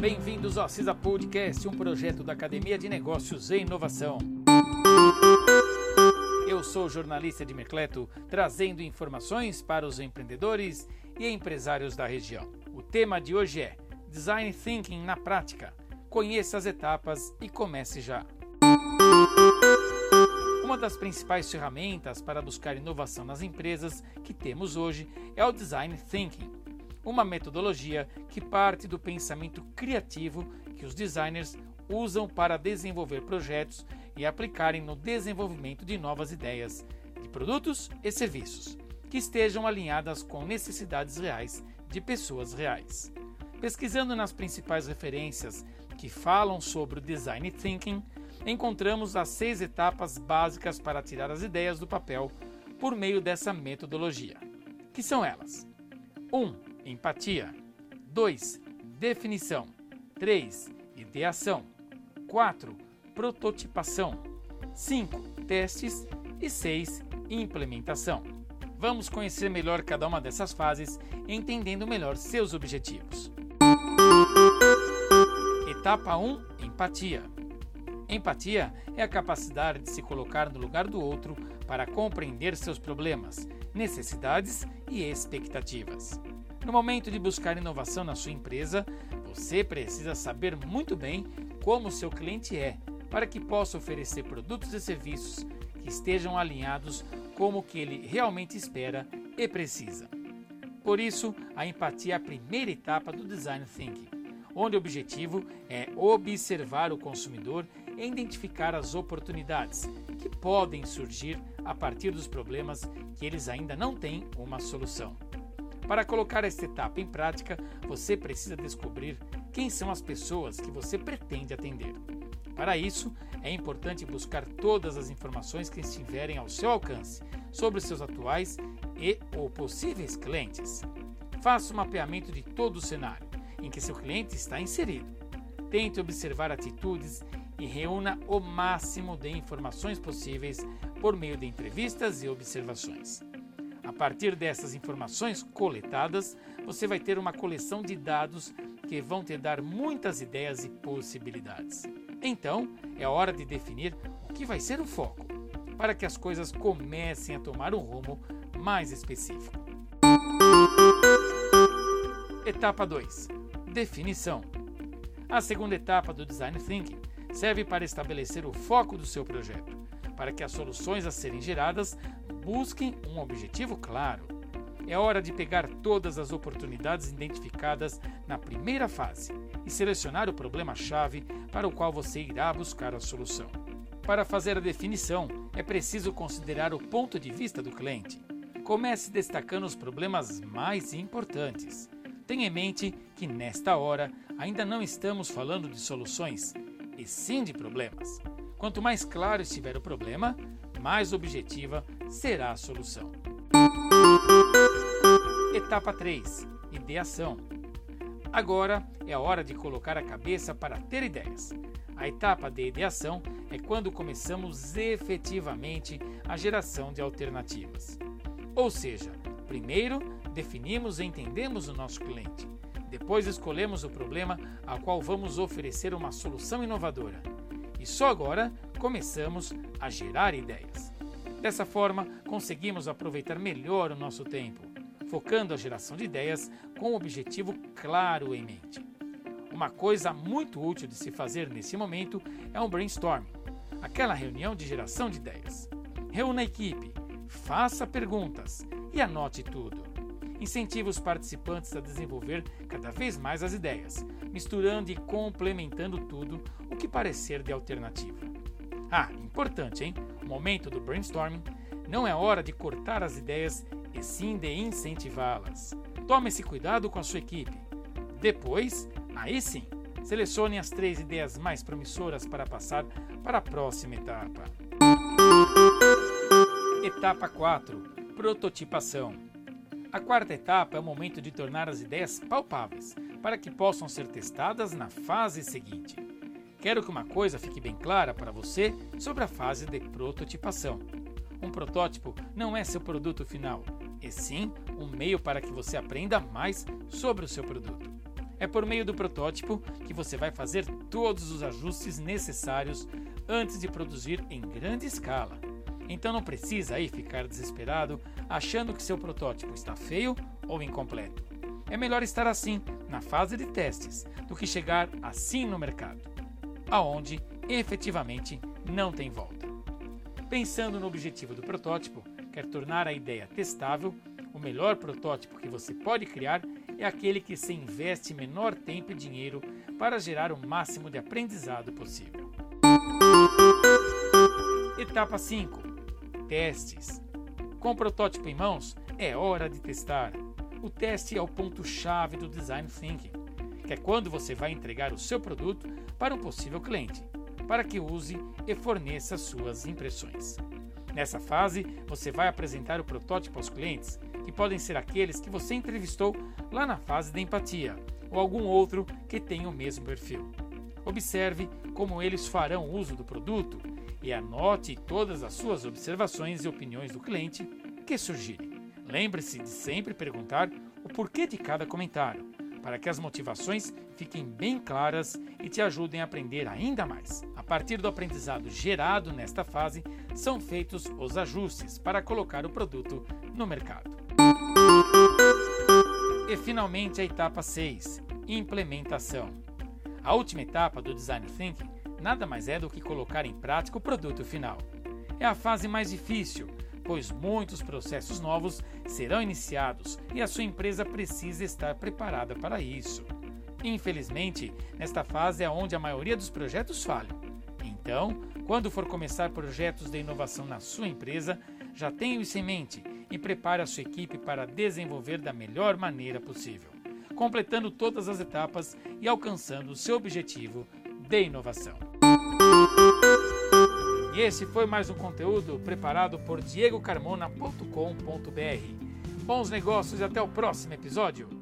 Bem-vindos ao CISA Podcast, um projeto da Academia de Negócios e Inovação. Eu sou o jornalista de Mercleto, trazendo informações para os empreendedores e empresários da região. O tema de hoje é Design Thinking na prática. Conheça as etapas e comece já. Uma das principais ferramentas para buscar inovação nas empresas que temos hoje é o Design Thinking, uma metodologia que parte do pensamento criativo que os designers usam para desenvolver projetos e aplicarem no desenvolvimento de novas ideias de produtos e serviços que estejam alinhadas com necessidades reais de pessoas reais. Pesquisando nas principais referências que falam sobre o design thinking, encontramos as seis etapas básicas para tirar as ideias do papel por meio dessa metodologia, que são elas: 1. Um, empatia. 2. Definição. 3. Ideação. 4. Prototipação. 5. Testes. E 6. Implementação. Vamos conhecer melhor cada uma dessas fases, entendendo melhor seus objetivos. Etapa 1 Empatia. Empatia é a capacidade de se colocar no lugar do outro para compreender seus problemas, necessidades e expectativas. No momento de buscar inovação na sua empresa, você precisa saber muito bem como seu cliente é, para que possa oferecer produtos e serviços que estejam alinhados com o que ele realmente espera e precisa. Por isso, a empatia é a primeira etapa do design thinking, onde o objetivo é observar o consumidor e identificar as oportunidades que podem surgir a partir dos problemas que eles ainda não têm uma solução. Para colocar esta etapa em prática, você precisa descobrir quem são as pessoas que você pretende atender. Para isso, é importante buscar todas as informações que estiverem ao seu alcance sobre seus atuais e ou possíveis clientes. Faça um mapeamento de todo o cenário em que seu cliente está inserido. Tente observar atitudes e reúna o máximo de informações possíveis por meio de entrevistas e observações. A partir dessas informações coletadas, você vai ter uma coleção de dados que vão te dar muitas ideias e possibilidades. Então, é hora de definir o que vai ser o foco, para que as coisas comecem a tomar um rumo mais específico. Etapa 2: Definição. A segunda etapa do Design Thinking serve para estabelecer o foco do seu projeto, para que as soluções a serem geradas busquem um objetivo claro. É hora de pegar todas as oportunidades identificadas na primeira fase e selecionar o problema-chave para o qual você irá buscar a solução. Para fazer a definição, é preciso considerar o ponto de vista do cliente. Comece destacando os problemas mais importantes. Tenha em mente que nesta hora ainda não estamos falando de soluções, e sim de problemas. Quanto mais claro estiver o problema, mais objetiva será a solução. Etapa 3 Ideação. Agora é a hora de colocar a cabeça para ter ideias. A etapa de ideação é quando começamos efetivamente a geração de alternativas. Ou seja, primeiro definimos e entendemos o nosso cliente. Depois escolhemos o problema ao qual vamos oferecer uma solução inovadora. E só agora começamos a gerar ideias. Dessa forma, conseguimos aproveitar melhor o nosso tempo, focando a geração de ideias com um objetivo claro em mente. Uma coisa muito útil de se fazer nesse momento é um brainstorming, aquela reunião de geração de ideias. Reúna a equipe, faça perguntas e anote tudo. Incentive os participantes a desenvolver cada vez mais as ideias, misturando e complementando tudo o que parecer de alternativa. Ah, importante, hein? Momento do brainstorming não é hora de cortar as ideias e sim de incentivá-las. Tome esse cuidado com a sua equipe. Depois, aí sim, selecione as três ideias mais promissoras para passar para a próxima etapa. Etapa 4 Prototipação. A quarta etapa é o momento de tornar as ideias palpáveis, para que possam ser testadas na fase seguinte. Quero que uma coisa fique bem clara para você sobre a fase de prototipação. Um protótipo não é seu produto final, e sim um meio para que você aprenda mais sobre o seu produto. É por meio do protótipo que você vai fazer todos os ajustes necessários antes de produzir em grande escala. Então não precisa aí ficar desesperado achando que seu protótipo está feio ou incompleto. É melhor estar assim, na fase de testes, do que chegar assim no mercado, aonde efetivamente não tem volta. Pensando no objetivo do protótipo, quer tornar a ideia testável, o melhor protótipo que você pode criar é aquele que se investe menor tempo e dinheiro para gerar o máximo de aprendizado possível. Etapa 5: Testes. Com o protótipo em mãos, é hora de testar. O teste é o ponto-chave do design thinking, que é quando você vai entregar o seu produto para um possível cliente, para que use e forneça suas impressões. Nessa fase, você vai apresentar o protótipo aos clientes, que podem ser aqueles que você entrevistou lá na fase da empatia, ou algum outro que tenha o mesmo perfil. Observe como eles farão uso do produto e anote todas as suas observações e opiniões do cliente que surgirem. Lembre-se de sempre perguntar o porquê de cada comentário, para que as motivações fiquem bem claras e te ajudem a aprender ainda mais. A partir do aprendizado gerado nesta fase, são feitos os ajustes para colocar o produto no mercado. E finalmente a etapa 6, implementação. A última etapa do design thinking nada mais é do que colocar em prática o produto final. É a fase mais difícil, pois muitos processos novos serão iniciados e a sua empresa precisa estar preparada para isso. Infelizmente, nesta fase é onde a maioria dos projetos falham. Então, quando for começar projetos de inovação na sua empresa, já tenha isso em mente e prepare a sua equipe para desenvolver da melhor maneira possível, completando todas as etapas e alcançando o seu objetivo de inovação. Esse foi mais um conteúdo preparado por diegocarmona.com.br. Bons negócios e até o próximo episódio!